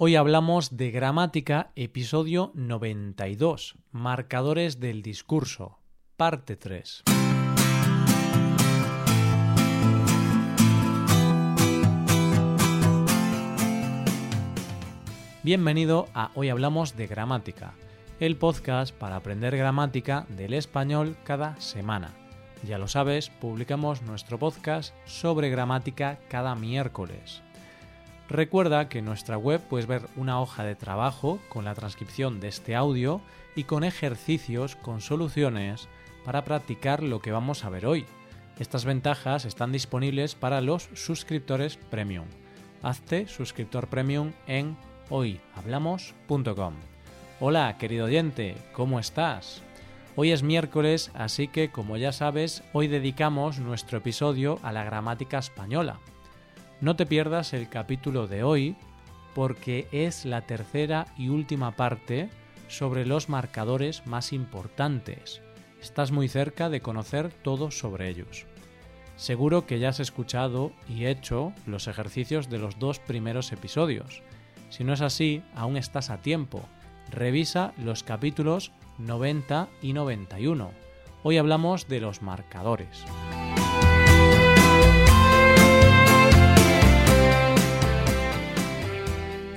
Hoy hablamos de gramática, episodio 92, marcadores del discurso, parte 3. Bienvenido a Hoy Hablamos de Gramática, el podcast para aprender gramática del español cada semana. Ya lo sabes, publicamos nuestro podcast sobre gramática cada miércoles. Recuerda que en nuestra web puedes ver una hoja de trabajo con la transcripción de este audio y con ejercicios con soluciones para practicar lo que vamos a ver hoy. Estas ventajas están disponibles para los suscriptores premium. Hazte suscriptor premium en hoyhablamos.com. Hola, querido oyente, ¿cómo estás? Hoy es miércoles, así que como ya sabes, hoy dedicamos nuestro episodio a la gramática española. No te pierdas el capítulo de hoy porque es la tercera y última parte sobre los marcadores más importantes. Estás muy cerca de conocer todo sobre ellos. Seguro que ya has escuchado y hecho los ejercicios de los dos primeros episodios. Si no es así, aún estás a tiempo. Revisa los capítulos 90 y 91. Hoy hablamos de los marcadores.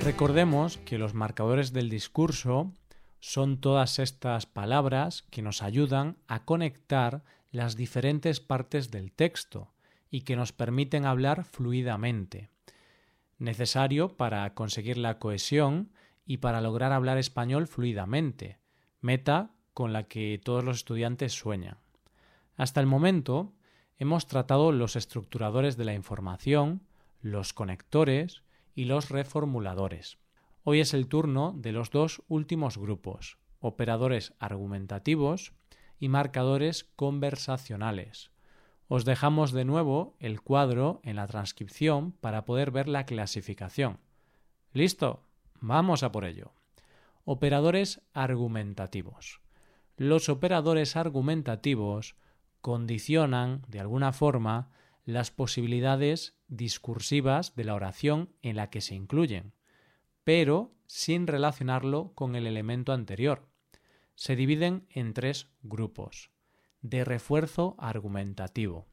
Recordemos que los marcadores del discurso son todas estas palabras que nos ayudan a conectar las diferentes partes del texto y que nos permiten hablar fluidamente. Necesario para conseguir la cohesión y para lograr hablar español fluidamente, meta con la que todos los estudiantes sueñan. Hasta el momento hemos tratado los estructuradores de la información, los conectores, y los reformuladores. Hoy es el turno de los dos últimos grupos, operadores argumentativos y marcadores conversacionales. Os dejamos de nuevo el cuadro en la transcripción para poder ver la clasificación. ¿Listo? Vamos a por ello. Operadores argumentativos. Los operadores argumentativos condicionan, de alguna forma, las posibilidades discursivas de la oración en la que se incluyen, pero sin relacionarlo con el elemento anterior. Se dividen en tres grupos. De refuerzo argumentativo.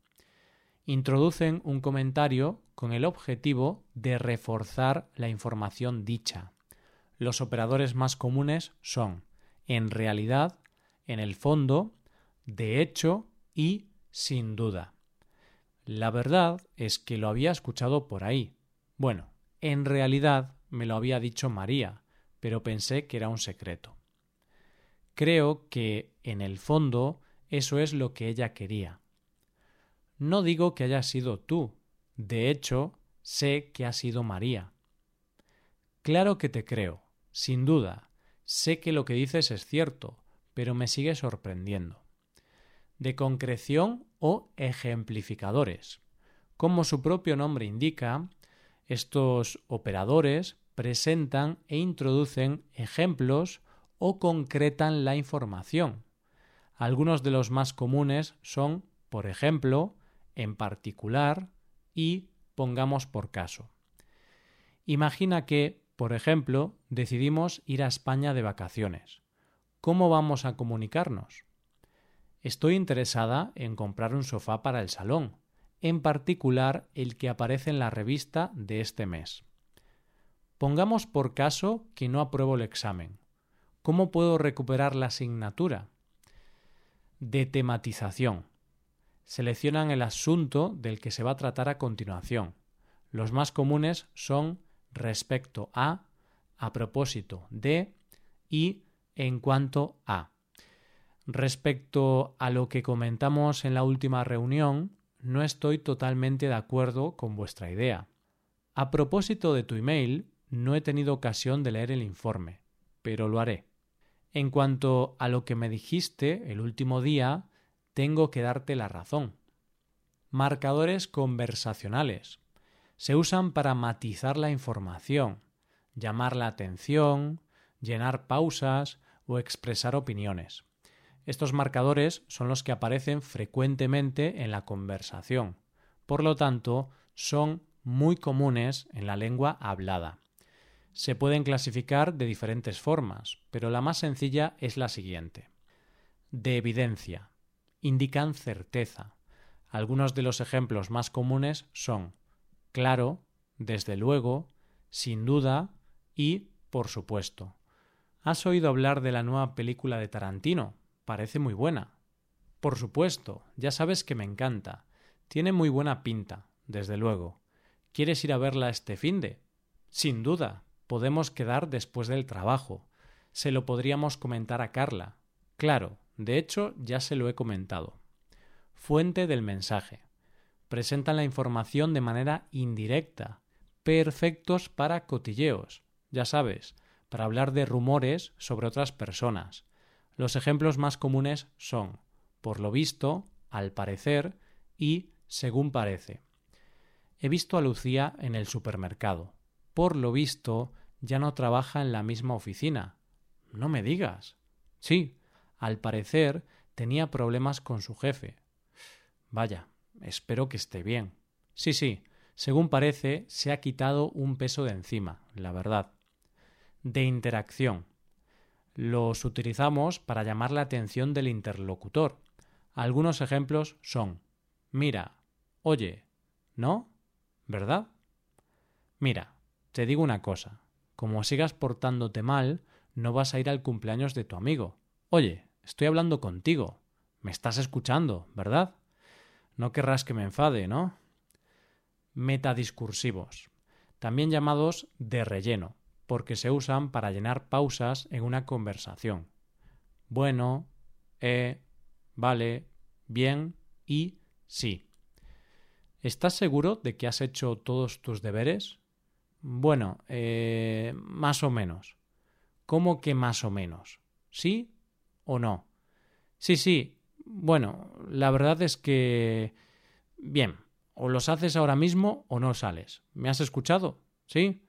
Introducen un comentario con el objetivo de reforzar la información dicha. Los operadores más comunes son en realidad, en el fondo, de hecho y sin duda. La verdad es que lo había escuchado por ahí. Bueno, en realidad me lo había dicho María, pero pensé que era un secreto. Creo que, en el fondo, eso es lo que ella quería. No digo que haya sido tú, de hecho, sé que ha sido María. Claro que te creo, sin duda, sé que lo que dices es cierto, pero me sigue sorprendiendo de concreción o ejemplificadores. Como su propio nombre indica, estos operadores presentan e introducen ejemplos o concretan la información. Algunos de los más comunes son, por ejemplo, en particular y pongamos por caso. Imagina que, por ejemplo, decidimos ir a España de vacaciones. ¿Cómo vamos a comunicarnos? Estoy interesada en comprar un sofá para el salón, en particular el que aparece en la revista de este mes. Pongamos por caso que no apruebo el examen. ¿Cómo puedo recuperar la asignatura? De tematización. Seleccionan el asunto del que se va a tratar a continuación. Los más comunes son respecto a, a propósito de y en cuanto a. Respecto a lo que comentamos en la última reunión, no estoy totalmente de acuerdo con vuestra idea. A propósito de tu email, no he tenido ocasión de leer el informe, pero lo haré. En cuanto a lo que me dijiste el último día, tengo que darte la razón. Marcadores conversacionales. Se usan para matizar la información, llamar la atención, llenar pausas o expresar opiniones. Estos marcadores son los que aparecen frecuentemente en la conversación. Por lo tanto, son muy comunes en la lengua hablada. Se pueden clasificar de diferentes formas, pero la más sencilla es la siguiente. De evidencia. Indican certeza. Algunos de los ejemplos más comunes son claro, desde luego, sin duda y por supuesto. ¿Has oído hablar de la nueva película de Tarantino? Parece muy buena. Por supuesto, ya sabes que me encanta. Tiene muy buena pinta, desde luego. ¿Quieres ir a verla este finde? Sin duda. Podemos quedar después del trabajo. Se lo podríamos comentar a Carla. Claro, de hecho ya se lo he comentado. Fuente del mensaje. Presentan la información de manera indirecta. Perfectos para cotilleos. Ya sabes, para hablar de rumores sobre otras personas. Los ejemplos más comunes son por lo visto, al parecer y según parece. He visto a Lucía en el supermercado. Por lo visto, ya no trabaja en la misma oficina. No me digas. Sí, al parecer tenía problemas con su jefe. Vaya, espero que esté bien. Sí, sí, según parece, se ha quitado un peso de encima, la verdad. De interacción. Los utilizamos para llamar la atención del interlocutor. Algunos ejemplos son mira, oye, ¿no? ¿Verdad? Mira, te digo una cosa. Como sigas portándote mal, no vas a ir al cumpleaños de tu amigo. Oye, estoy hablando contigo. Me estás escuchando, ¿verdad? No querrás que me enfade, ¿no? Metadiscursivos, también llamados de relleno, porque se usan para llenar pausas en una conversación. Bueno, eh, vale, bien y sí. ¿Estás seguro de que has hecho todos tus deberes? Bueno, eh, más o menos. ¿Cómo que más o menos? ¿Sí o no? Sí, sí. Bueno, la verdad es que... Bien, o los haces ahora mismo o no sales. ¿Me has escuchado? ¿Sí?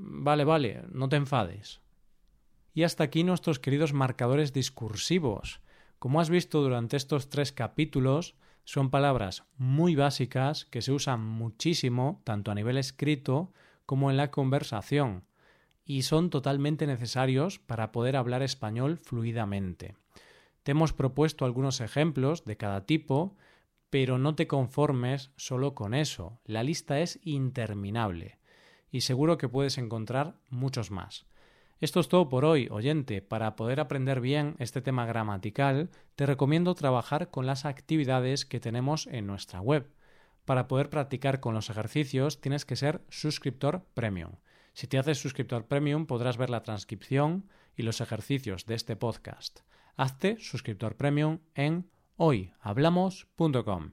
Vale, vale, no te enfades. Y hasta aquí nuestros queridos marcadores discursivos. Como has visto durante estos tres capítulos, son palabras muy básicas que se usan muchísimo tanto a nivel escrito como en la conversación y son totalmente necesarios para poder hablar español fluidamente. Te hemos propuesto algunos ejemplos de cada tipo, pero no te conformes solo con eso. La lista es interminable y seguro que puedes encontrar muchos más. Esto es todo por hoy, oyente. Para poder aprender bien este tema gramatical, te recomiendo trabajar con las actividades que tenemos en nuestra web. Para poder practicar con los ejercicios tienes que ser suscriptor premium. Si te haces suscriptor premium podrás ver la transcripción y los ejercicios de este podcast. Hazte suscriptor premium en hoyhablamos.com.